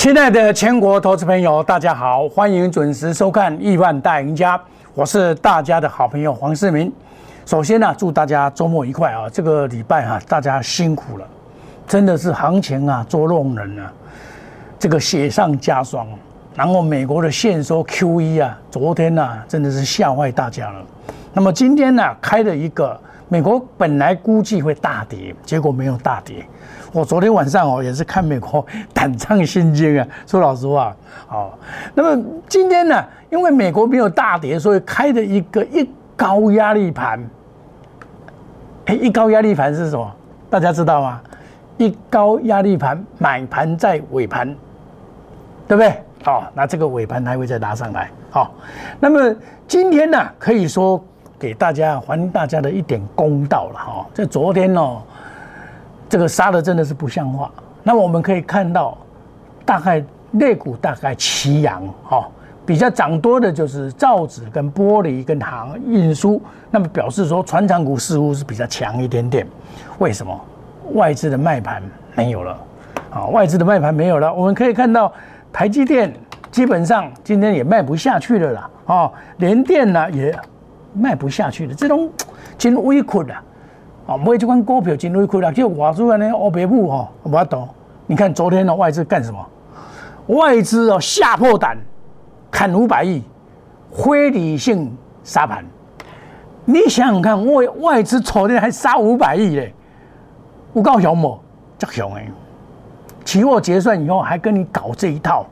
亲爱的全国投资朋友，大家好，欢迎准时收看《亿万大赢家》，我是大家的好朋友黄世明。首先呢，祝大家周末愉快啊！这个礼拜哈，大家辛苦了，真的是行情啊捉弄人啊，这个雪上加霜。然后美国的现收 Q E 啊，昨天呢真的是吓坏大家了。那么今天呢开了一个，美国本来估计会大跌，结果没有大跌。我昨天晚上哦也是看美国胆战心惊啊，说老实话，好。那么今天呢，因为美国没有大跌，所以开的一个一高压力盘。哎，一高压力盘是什么？大家知道吗？一高压力盘买盘在尾盘，对不对？好，那这个尾盘还会再拉上来。好，那么今天呢，可以说给大家还大家的一点公道了哈。在昨天哦。这个杀的真的是不像话。那么我们可以看到，大概肋骨大概齐扬，哈，比较涨多的就是造纸跟玻璃跟航运输。那么表示说，船厂股似乎是比较强一点点。为什么？外资的卖盘没有了，啊，外资的卖盘没有了。我们可以看到，台积电基本上今天也卖不下去了啦，啊，联电呢也卖不下去了，这种真微苦的。啊，买这款股票真委屈啦，叫外资安尼乌白母吼，无法懂。你看昨天的外资干什么？外资哦吓破胆，砍五百亿，非理性杀盘。你想想看，外外资昨天还杀五百亿嘞，有够凶无？这凶诶！期货结算以后还跟你搞这一套，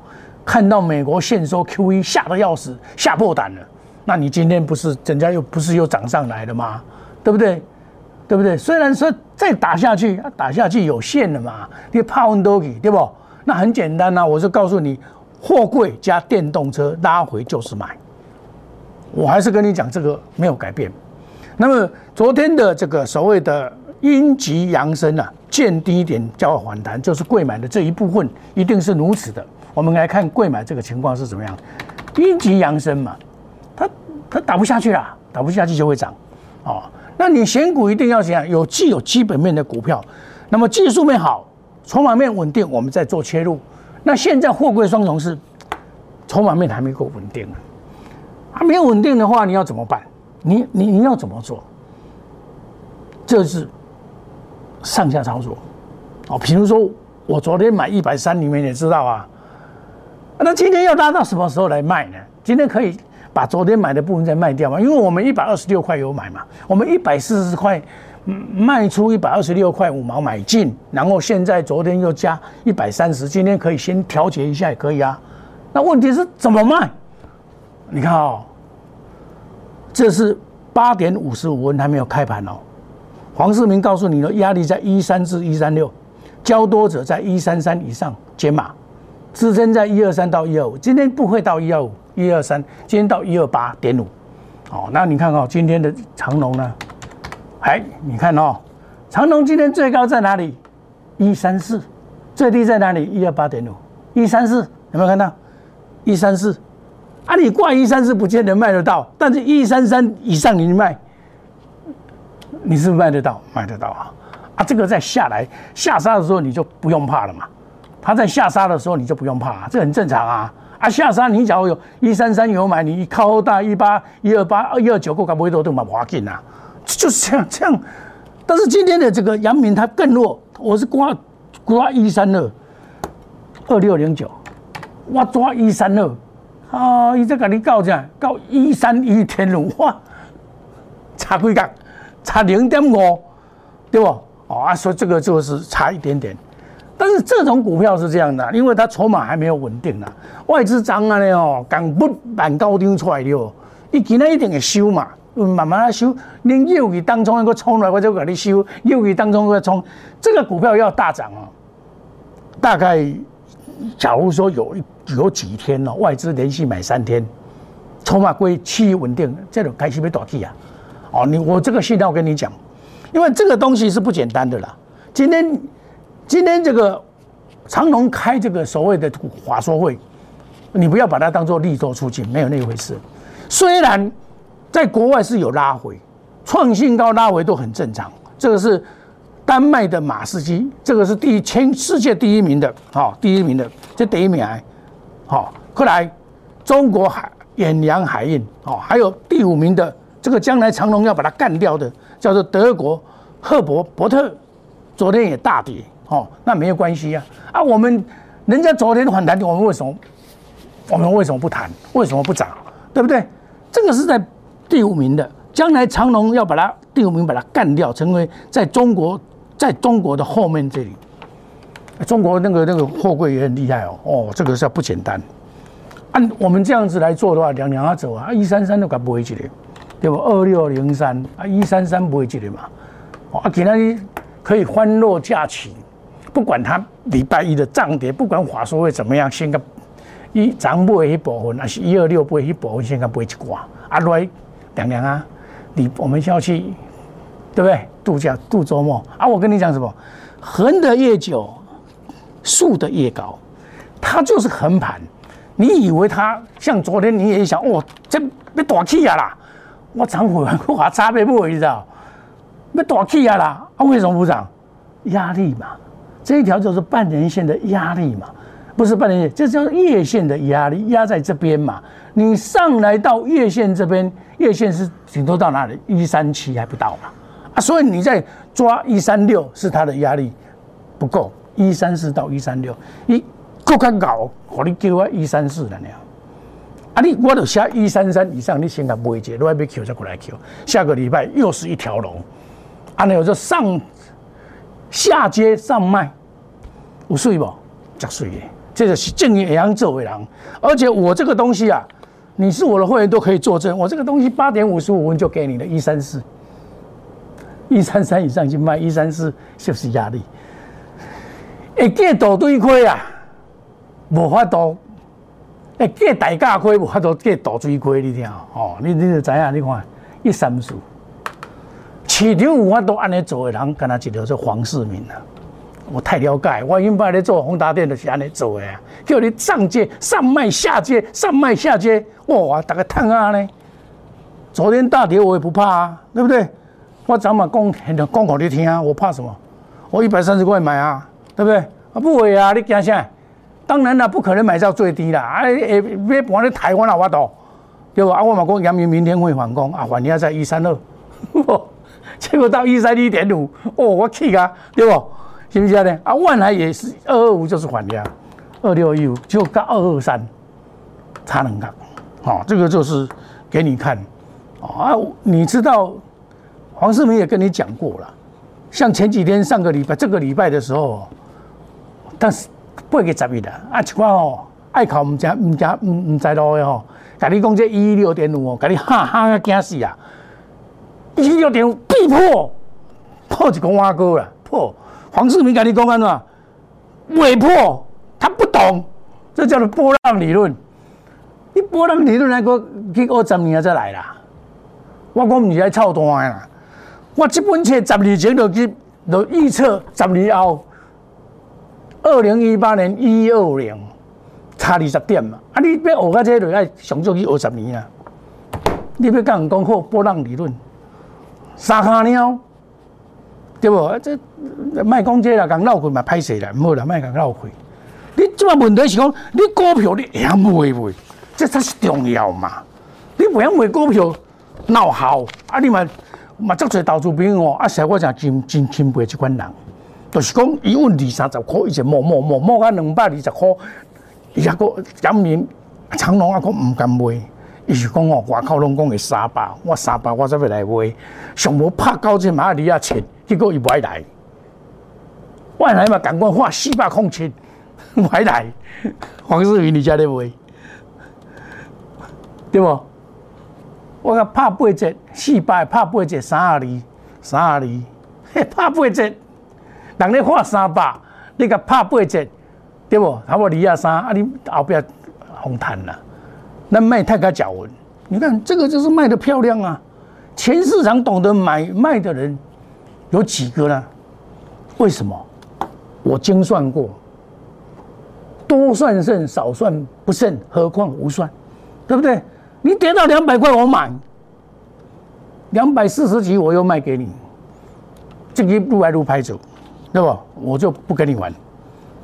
看到美国现收 Q E 吓得要死，吓破胆了。那你今天不是人家又不是又涨上来了吗？对不对？对不对？虽然说再打下去，打下去有限的嘛，你怕温多给对不？那很简单呐，我就告诉你，货柜加电动车拉回就是买。我还是跟你讲，这个没有改变。那么昨天的这个所谓的阴极阳升啊，见低点叫反弹，就是贵买的这一部分一定是如此的。我们来看贵买这个情况是怎么样？阴极阳升嘛，它它打不下去了，打不下去就会涨，哦。那你选股一定要想有既有基本面的股票，那么技术面好，筹码面稳定，我们再做切入。那现在货柜双重是筹码面还没够稳定啊，还没有稳定的话，你要怎么办？你你你要怎么做？这是上下操作哦。比如说我昨天买一百三，你们也知道啊，那今天要拉到什么时候来卖呢？今天可以。把昨天买的部分再卖掉嘛，因为我们一百二十六块有买嘛，我们一百四十块卖出一百二十六块五毛买进，然后现在昨天又加一百三十，今天可以先调节一下也可以啊。那问题是怎么卖？你看哦，这是八点五十五分还没有开盘哦。黄世明告诉你的压力在一三至一三六，交多者在一三三以上减码，支撑在一二三到一二五，今天不会到一二五。一二三，今天到一二八点五，哦，那你看哦，今天的长龙呢？哎，你看哦，长龙今天最高在哪里？一三四，最低在哪里？一二八点五，一三四有没有看到？一三四，啊，你挂一三四不见得卖得到，但是一三三以上你卖，你是不是卖得到？卖得到啊！啊，这个在下来下杀的时候你就不用怕了嘛，它在下杀的时候你就不用怕，这很正常啊。啊，下山你假如有一三三有买，你靠后大一八一二八一二九够，敢不会都都蛮滑进呐？就是这样这样。但是今天的这个阳明它更弱，我是刮刮一三二二六零九，我抓一三二，啊，伊再给你告价告一三一天龙，哇，差几角，差零点五，对不？哦啊，所以这个就是差一点点。但是这种股票是这样的，因为它筹码还没有稳定啊，外资涨啊呢哦，刚不板高丢出来了，你今天一定会收嘛，慢慢来收。连右鱼当中一个冲来，我就给你收；右鱼当中一个冲，这个股票要大涨啊，大概假如说有有几天哦，外资连续买三天，筹码归趋于稳定，这种开始被倒替啊。哦，你我这个信号跟你讲，因为这个东西是不简单的啦，今天。今天这个长隆开这个所谓的华说会，你不要把它当做利多出境，没有那回事。虽然在国外是有拉回，创新高拉回都很正常，这个是丹麦的马士基，这个是第一全世界第一名的，好，第一名的，这第一名，好，后来中国海远洋海运，哦，还有第五名的，这个将来长隆要把它干掉的，叫做德国赫伯伯特，昨天也大跌，哦，那没有关系呀，啊，我们人家昨天反弹，我们为什么，我们为什么不谈？为什么不涨？对不对？这个是在第五名的。将来长隆要把它第五名把它干掉，成为在中国在中国的后面这里，中国那个那个货柜也很厉害哦哦，这个是不简单。按我们这样子来做的话，两两啊走啊，一三三都搞不回去的，对不？二六零三啊，一三三不会去的嘛。啊，给他可以欢乐假期，不管他礼拜一的涨跌，不管华硕会怎么样，先个一涨不会一部分，还是一二六不会一部分，先个不会去挂啊来凉凉啊。你我们要去，对不对？度假度周末啊！我跟你讲什么？横的越久，竖的越高，它就是横盘。你以为它像昨天你也想哦，这被大气啊啦！我涨回来，我还差别不？你知道？被大气啊啦！啊，为什么不涨？压力嘛，这一条就是半年线的压力嘛，不是半年线，这叫月线的压力，压在这边嘛。你上来到月线这边。月线是顶多到哪里？一三七还不到嘛？啊，所以你在抓一三六是它的压力不够，一三四到一三六，一够看搞，我你叫我一三四了呢。啊，你我都下一三三以上，你先敢不会接，另外被 Q 再过来 Q，下个礼拜又是一条龙。啊，那有就上下接上卖，有水不？加水的，这个是正业样做为人，而且我这个东西啊。你是我的会员都可以作证，我这个东西八点五十五分就给你了，一三四，一三三以上去卖，一三四就是压力。会计大对亏啊，无法度，会计大价亏无法度计大堆亏，你听哦，你你就知影，你看一三四，市场有法度安尼做的人，敢若一条是黄世明啊。我太了解，我原本咧做宏达电就是安尼做的啊，叫你上街上卖下街上卖下街，哇，大家叹啊呢。昨天大跌我也不怕啊，对不对？我早晚讲讲给你听啊，我怕什么？我一百三十块买啊，对不对？啊不会啊，你惊啥？当然啦，不可能买到最低啦，啊，诶，别搬咧台湾啊，我都对不？啊，我嘛讲杨明明天会反攻啊，反压在一三二，结果到一三一点五，哦，我气啊，对不？是不是呢？啊，万海也是二二五就是反压，二六一五就到二二三差能看，好，这个就是给你看啊。你知道黄世明也跟你讲过了，像前几天上个礼拜这个礼拜的时候，但是不会给十一的啊，情况哦，爱考唔加唔加唔唔在路的吼，甲你讲这一六点五哦，甲你哈哈的惊死啊！一六点五必破破一个挖沟了破。黄世明跟你讲安怎？未破，他不懂，这叫做波浪理论。你波浪理论来个去二十年再来啦。我讲唔是来操蛋啦。我这本册十年前就去就预测十年后，二零一八年一二零差二十点嘛。啊，你要学到这就要上足去二十年啊。你要跟人讲好波浪理论，三下鸟。对不？这卖讲这啦，讲闹亏嘛，歹势啦，唔好啦，卖讲闹亏。你即个问题是讲，你股票你会晓买袂？这才是重要嘛。你不晓买股票闹好，啊，你嘛嘛足侪投资朋友哦，啊，像我讲真真钦佩即款人，就是讲伊稳二三十块，伊就摸摸摸摸到两百二十块，伊还个今年长隆啊，佫唔敢买。伊是讲哦，外口拢讲会三百，我三百我才要来买，上无拍到这马里亚钱。结果伊不爱来，外来嘛，赶快花四百空钱，不爱来。黄世明，你家咧买，对不？我讲拍八折，四百拍八折，三二二，三二二，嘿，拍八折，人咧花三百，你甲拍八折，对不？差不多二啊三，啊，你后壁红谈啦，那卖太高脚文，你看这个就是卖的漂亮啊，全市场懂得买卖的人。有几个呢？为什么？我精算过，多算胜，少算不胜，何况无算，对不对？你跌到两百块，我买；两百四十几，我又卖给你。这个路来路拍走，对吧？我就不跟你玩，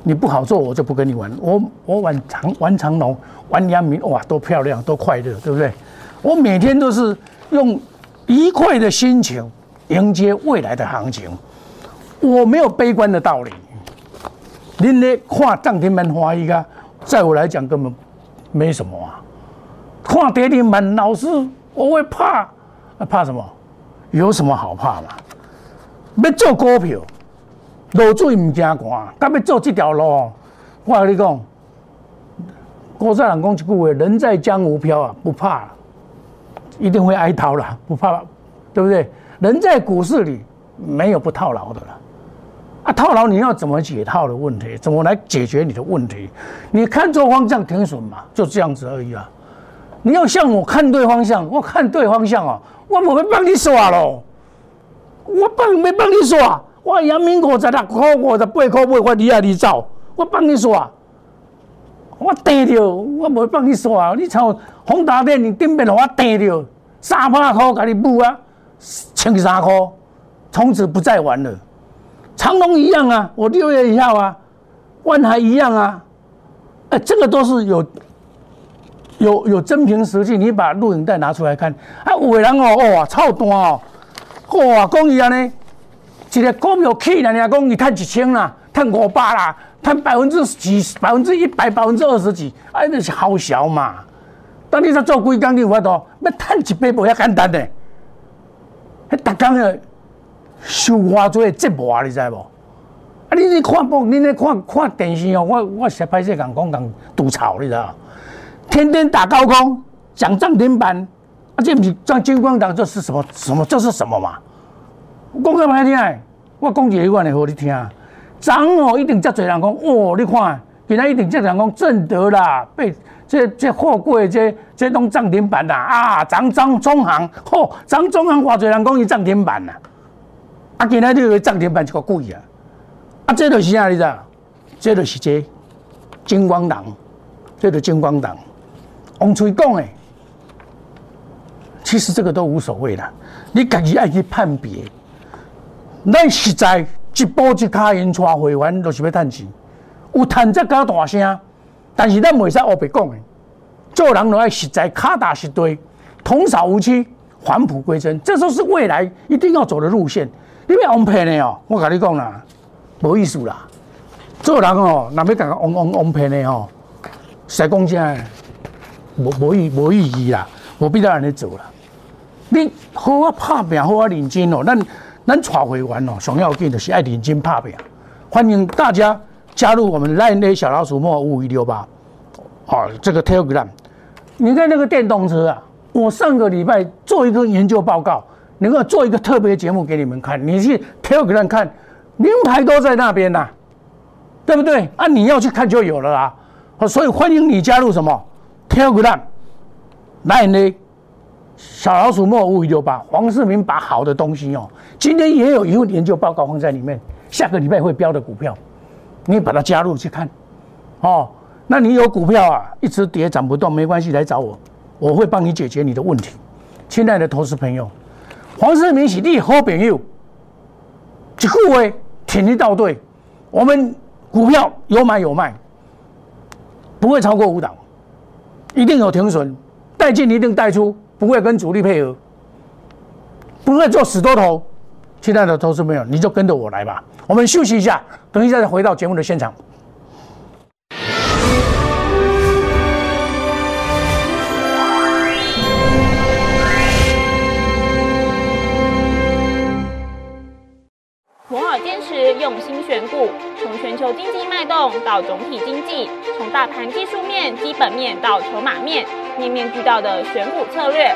你不好做，我就不跟你玩。我我玩长玩长龙，玩阳明，哇，多漂亮，多快乐，对不对？我每天都是用愉快的心情迎接未来的行情，我没有悲观的道理。您呢看涨停板欢喜啊，在我来讲根本没什么啊。看跌停板，老师我会怕，怕什么？有什么好怕嘛？要做股票，落水唔惊寒，甲要做这条路，我跟你讲，古早人讲一句话：人在江湖飘啊，不怕，一定会挨套啦，不怕，对不对？人在股市里没有不套牢的了。啊，套牢你要怎么解套的问题？怎么来解决你的问题？你看错方向停损嘛，就这样子而已啊。你要像我看对方向，我看对方向哦，我不会帮你耍咯。我帮没帮你耍，我阳明五十六块，五十八块买，我你啊你走，我帮你耍，我跌着，我不会帮你耍。你从宏达电你顶面我跌着，三百块给你补啊，千三块，从此不再玩了。长隆一样啊，我六月一号啊，万海一样啊，哎，这个都是有有有真凭实据，你把录影带拿出来看，啊，有的人哦，哇，操蛋哦，哇，讲伊安尼，一个股票起来，人家讲伊赚一千啦，赚五百啦，赚百分之几，百分之一百，百分之二十几，哎，那是好小嘛。当你在做几工，你有法度要赚一百无遐简单的，迄逐工的。收偌多折磨，你知无？啊，你你看报，你咧看看电视哦，我我实歹势讲讲讲吐槽，你知道？天天打高空，讲涨停板，啊，这不是涨金光党，这是什么什么？这是什么嘛？讲个歹听，我讲一个我来互你听。涨哦，一定遮侪人讲哦，你看，今仔一定遮侪人讲正德啦，被这这货柜这这拢涨停板啦，啊，涨涨中行，嚯，涨中行偌侪人讲伊涨停板啦。啊，今仔日个涨停板一个贵啊！啊，这就是啥你知？这就是这金光党，这个金光党，往出讲诶。其实这个都无所谓啦，你家己爱去判别。咱实在一步一卡因带会员，就是要赚钱。有赚则搞大声，但是咱袂使黑白讲诶。做人都爱实在，卡打实地，童叟无欺，返璞归真，这都是未来一定要走的路线。你要哄骗的哦，我跟你讲啦，无意思啦。做人哦，若要甲个哄哄哄骗的哦，实讲真，无无意无意义啦，无必要安尼做啦。你好啊拍拼，好啊认真哦。咱咱带会员哦，想要紧就是爱认真拍拼。欢迎大家加入我们 Line 小老鼠莫五一六八，好，这个 Telegram。你看那个电动车啊，我上个礼拜做一个研究报告。能够做一个特别节目给你们看，你去 Telegram 看，名牌都在那边呐，对不对？啊，你要去看就有了啊。所以欢迎你加入什么 Telegram，来呢，小老鼠莫五五六八，黄世明把好的东西哦，今天也有一份研究报告放在里面，下个礼拜会标的股票，你把它加入去看，哦，那你有股票啊，一直跌涨不动没关系，来找我，我会帮你解决你的问题，亲爱的投资朋友。黄世明是你好朋友，一句话听一道对，我们股票有买有卖，不会超过五档，一定有停损，带进一定带出，不会跟主力配合，不会做死多头。亲爱的投资朋友，你就跟着我来吧。我们休息一下，等一下再回到节目的现场。摩尔坚持用心选股，从全球经济脉动到总体经济，从大盘技术面、基本面到筹码面，面面俱到的选股策略，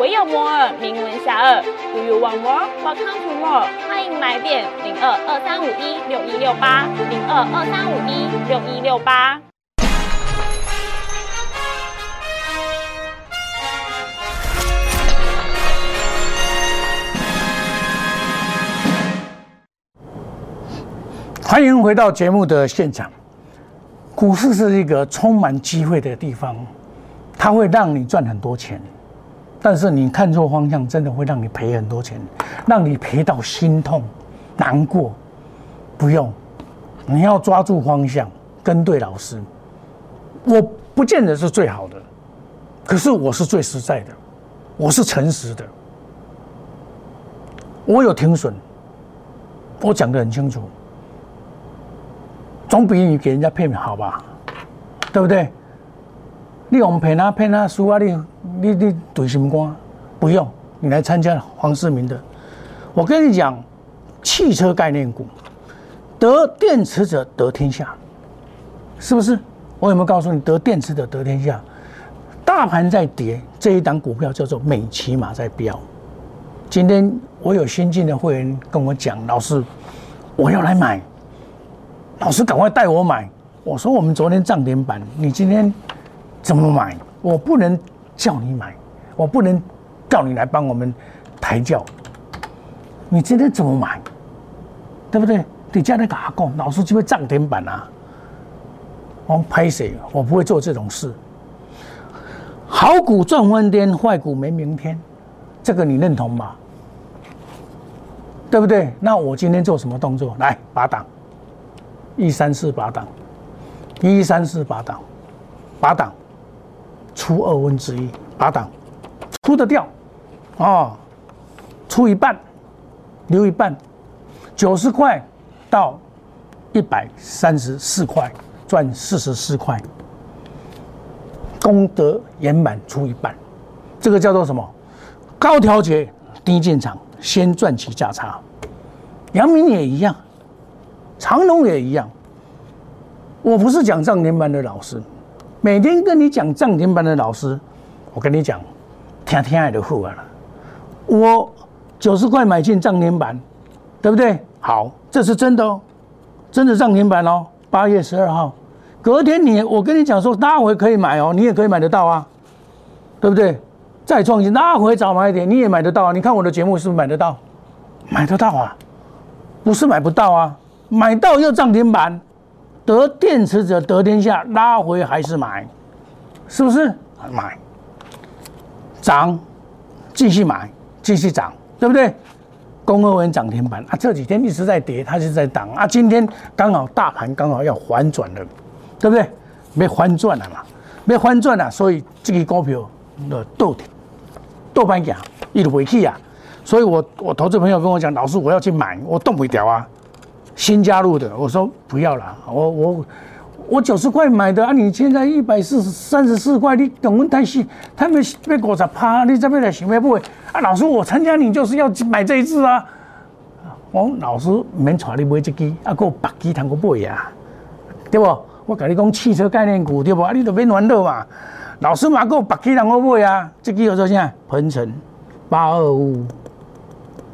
唯有摩尔，名闻遐迩。Do you want more? Welcome to more。欢迎来电零二二三五一六一六八零二二三五一六一六八。欢迎回到节目的现场。股市是一个充满机会的地方，它会让你赚很多钱，但是你看错方向，真的会让你赔很多钱，让你赔到心痛、难过。不用，你要抓住方向，跟对老师。我不见得是最好的，可是我是最实在的，我是诚实的，我有停损，我讲得很清楚。总比你给人家骗好吧，对不对？你用骗他骗他输啊！你你你对什么光？不用，你来参加黄世明的。我跟你讲，汽车概念股得电池者得天下，是不是？我有没有告诉你得电池者得天下？大盘在跌，这一档股票叫做美骑马在飙。今天我有新进的会员跟我讲，老师，我要来买。老师，赶快带我买！我说我们昨天涨停板，你今天怎么买？我不能叫你买，我不能叫你来帮我们抬轿。你今天怎么买？对不对？你叫那个阿公，老师就会涨停板啊！我拍谁？我不会做这种事。好股赚翻天，坏股没明天，这个你认同吗？对不对？那我今天做什么动作？来，拔档。一三四拔档，一三四拔档，拔档出二分之一，八档出得掉，哦，出一半，留一半，九十块到一百三十四块，赚四十四块，功德圆满出一半，这个叫做什么？高调节低进场，先赚起价差。杨明也一样。长隆也一样，我不是讲涨停板的老师，每天跟你讲涨停板的老师，我跟你讲，听听爱的货了。我九十块买进涨停板，对不对？好，这是真的哦，真的涨停板哦。八月十二号，隔天你我跟你讲说拉回可以买哦，你也可以买得到啊，对不对？再创新拉回早买一点，你也买得到啊。你看我的节目是不是买得到？买得到啊，不是买不到啊。买到又涨停板，得电池者得天下，拉回还是买，是不是？买，涨，继续买，继续涨，对不对？公二文涨停板啊，这几天一直在跌，它是在涨啊。今天刚好大盘刚好要反转了，对不对？没反转了嘛，没反转了，所以这个股票的豆豆瓣价一路回去啊。所以我我投资朋友跟我讲，老师我要去买，我动不了啊。新加入的，我说不要了，我我我九十块买的啊，你现在一百四十三十四块，你等我太细，他们被股砸趴，你这边来想买不会啊？老师，我参加你就是要买这一只啊！我老师免带你买这支，啊，个白鸡通个买啊，对不？我跟你讲汽车概念股对不？啊，你都免烦恼嘛。老师嘛，个白鸡通个买啊，这支叫做啥？鹏程八二五，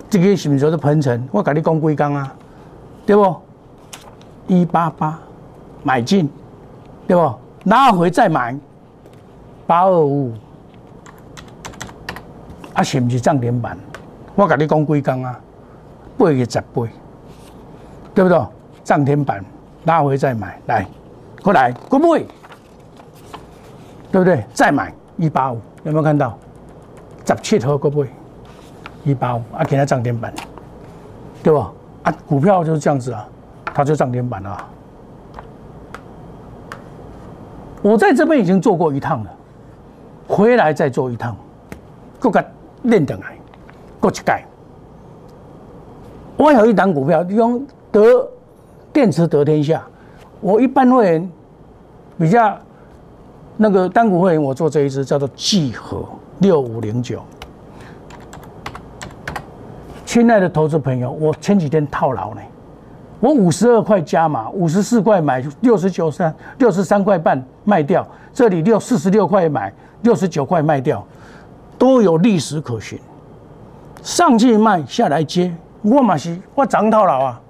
这个是不是叫做鹏程？我跟你讲几工啊？对不？一八八买进，对不？拉回再买八二五，啊，是不是涨停板？我跟你讲几工啊？八月十八，对不对？涨停板拉回再买，来过来过不会，对不对？再买一八五，有没有看到？十七号过不会一八五，啊，今日涨停板，对不？啊，股票就是这样子啊，它就涨停板了。我在这边已经做过一趟了，回来再做一趟，各个练等来，各一盖。我有一档股票用得电池得天下，我一般会员比较那个单股会员，我做这一支叫做聚合六五零九。亲爱的投资朋友，我前几天套牢呢，我五十二块加码，五十四块买，六十九三六十三块半卖掉，这里六四十六块买，六十九块卖掉，都有历史可循。上去卖，下来接，我嘛是我涨套牢啊，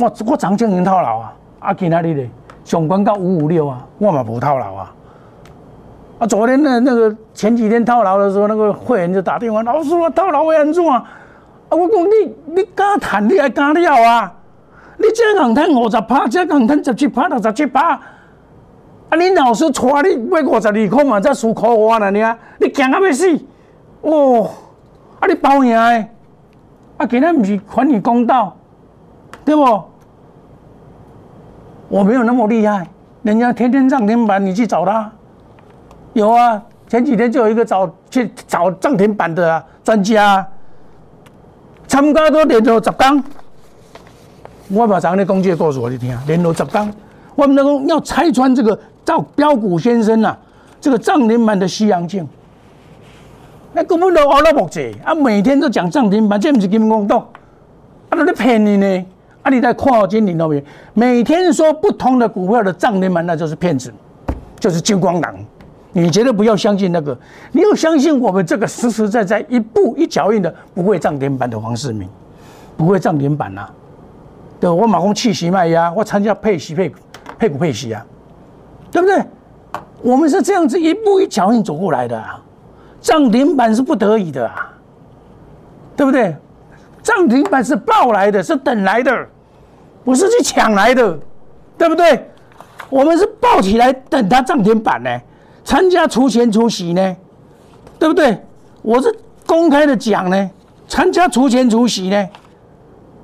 我我涨经营套牢啊，啊，今哪里咧？上关到五五六啊，我嘛不套牢啊。啊，昨天那那个前几天套牢的时候，那个会员就打电话，老师我套牢会安怎啊？啊，我讲你你敢谈，你还敢了啊？你这样谈五十趴，这样谈十七趴六十七趴。啊！你老师带你买五十二块嘛，才输块我了呢？你惊啊要死！哦，啊！你包赢的，啊！今天不是还你公道，对不？我没有那么厉害，人家天天涨停板，你去找他。有啊，前几天就有一个找去找涨停板的专家，参加多连续十天。我把昨天的工具告诉我你听，连续十天，我们那个要拆穿这个。赵标股先生呐，这个涨停板的西洋镜，那根本都熬了木济啊！每天都讲涨停板，这不是金光道，啊，那在骗你呢！啊，你在跨金领那边，每天说不同的股票的涨停板，那就是骗子，就是金光党。你绝对不要相信那个，你要相信我们这个实实在在一步一脚印的不会涨停板的黄世明，不会涨停板呐！对，我马工气息卖压，我参加配息配配股配息啊！对不对？我们是这样子一步一脚印走过来的，啊涨停板是不得已的啊，对不对？涨停板是抱来的，是等来的，不是去抢来的，对不对？我们是抱起来等它涨停板呢，参加除权除息呢，对不对？我是公开的讲呢，参加除权除息呢，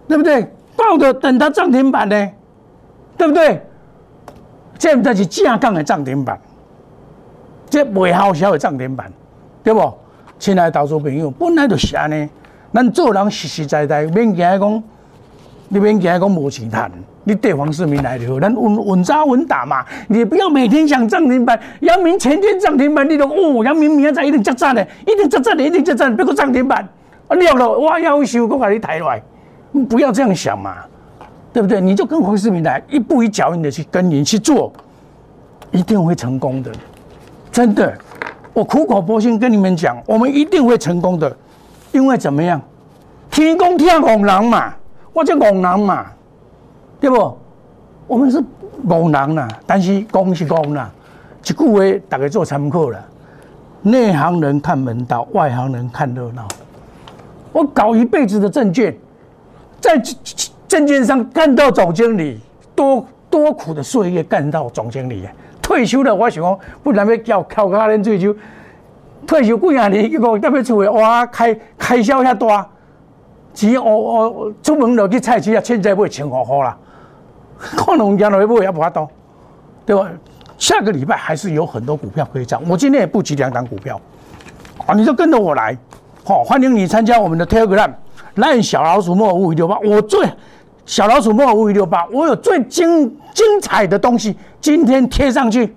对不对？抱着等它涨停板呢，对不对？这才是正港的涨停板，这未好销的涨停板，对不？亲爱的投资朋友，本来就是安尼，咱做人实实在在，免惊讲，你免惊讲无钱赚，你对黄世明来就好，咱稳稳扎稳打嘛。你不要每天想涨停板，阳明前天涨停板，你都哦，阳明明仔载一定接涨的，一定接涨的，一定接涨，别个涨停板，啊了了，我要收，我把你抬来，不要这样想嘛。对不对？你就跟黄世明来，一步一脚印的去跟您去做，一定会成功的，真的。我苦口婆心跟你们讲，我们一定会成功的，因为怎么样？天公天红人嘛，我叫红人嘛，对不？我们是红人啦，但是公是公啦，一句话大家做参考了。内行人看门道，外行人看热闹。我搞一辈子的证券，在。证券上干到总经理，多多苦的岁月干到总经理，退休了我想讲，不然要叫靠家人退休，退休几啊年，结果特别厝的哇开开销遐大，钱哦哦出门落去菜市啊，凊彩买千五块啦，可能家落去买也无法度，对吧？下个礼拜还是有很多股票可以涨，我今天也布局两档股票，啊，你就跟着我来，好，欢迎你参加我们的 Telegram，烂小老鼠莫五五六八，我最。小老鼠莫五五六八，我有最精精彩的东西，今天贴上去。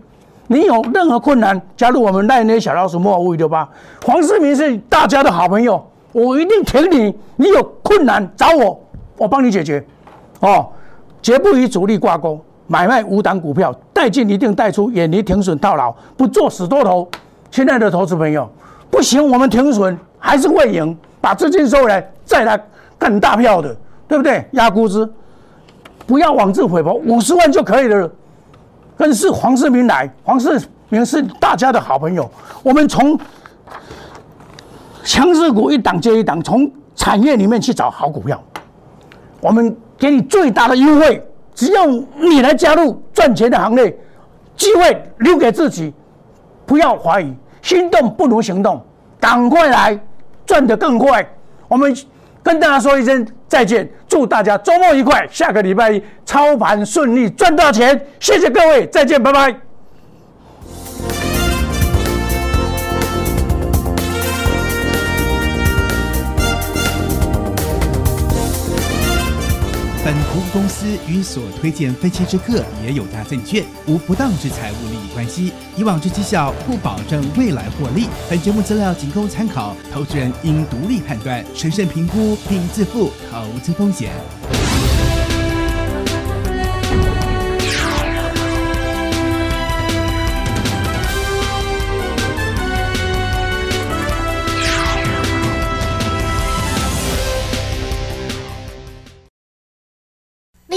你有任何困难，加入我们赖内小老鼠莫五五六八。黄世明是大家的好朋友，我一定挺你。你有困难找我，我帮你解决。哦，绝不与主力挂钩，买卖无档股票，带进一定带出，远离停损套牢，不做死多头。亲爱的投资朋友，不行，我们停损还是会赢，把资金收回来，再来干大票的。对不对？压估值，不要妄自菲薄，五十万就可以了。跟是黄世明来，黄世明是大家的好朋友。我们从强势股一档接一档，从产业里面去找好股票。我们给你最大的优惠，只要你来加入赚钱的行列，机会留给自己，不要怀疑，心动不如行动，赶快来赚得更快。我们。跟大家说一声再见，祝大家周末愉快，下个礼拜一操盘顺利，赚到钱！谢谢各位，再见，拜拜。本服务公司与所推荐分期之客也有大证券无不当之财务利益关系，以往之绩效不保证未来获利。本节目资料仅供参考，投资人应独立判断、审慎评估并自负投资风险。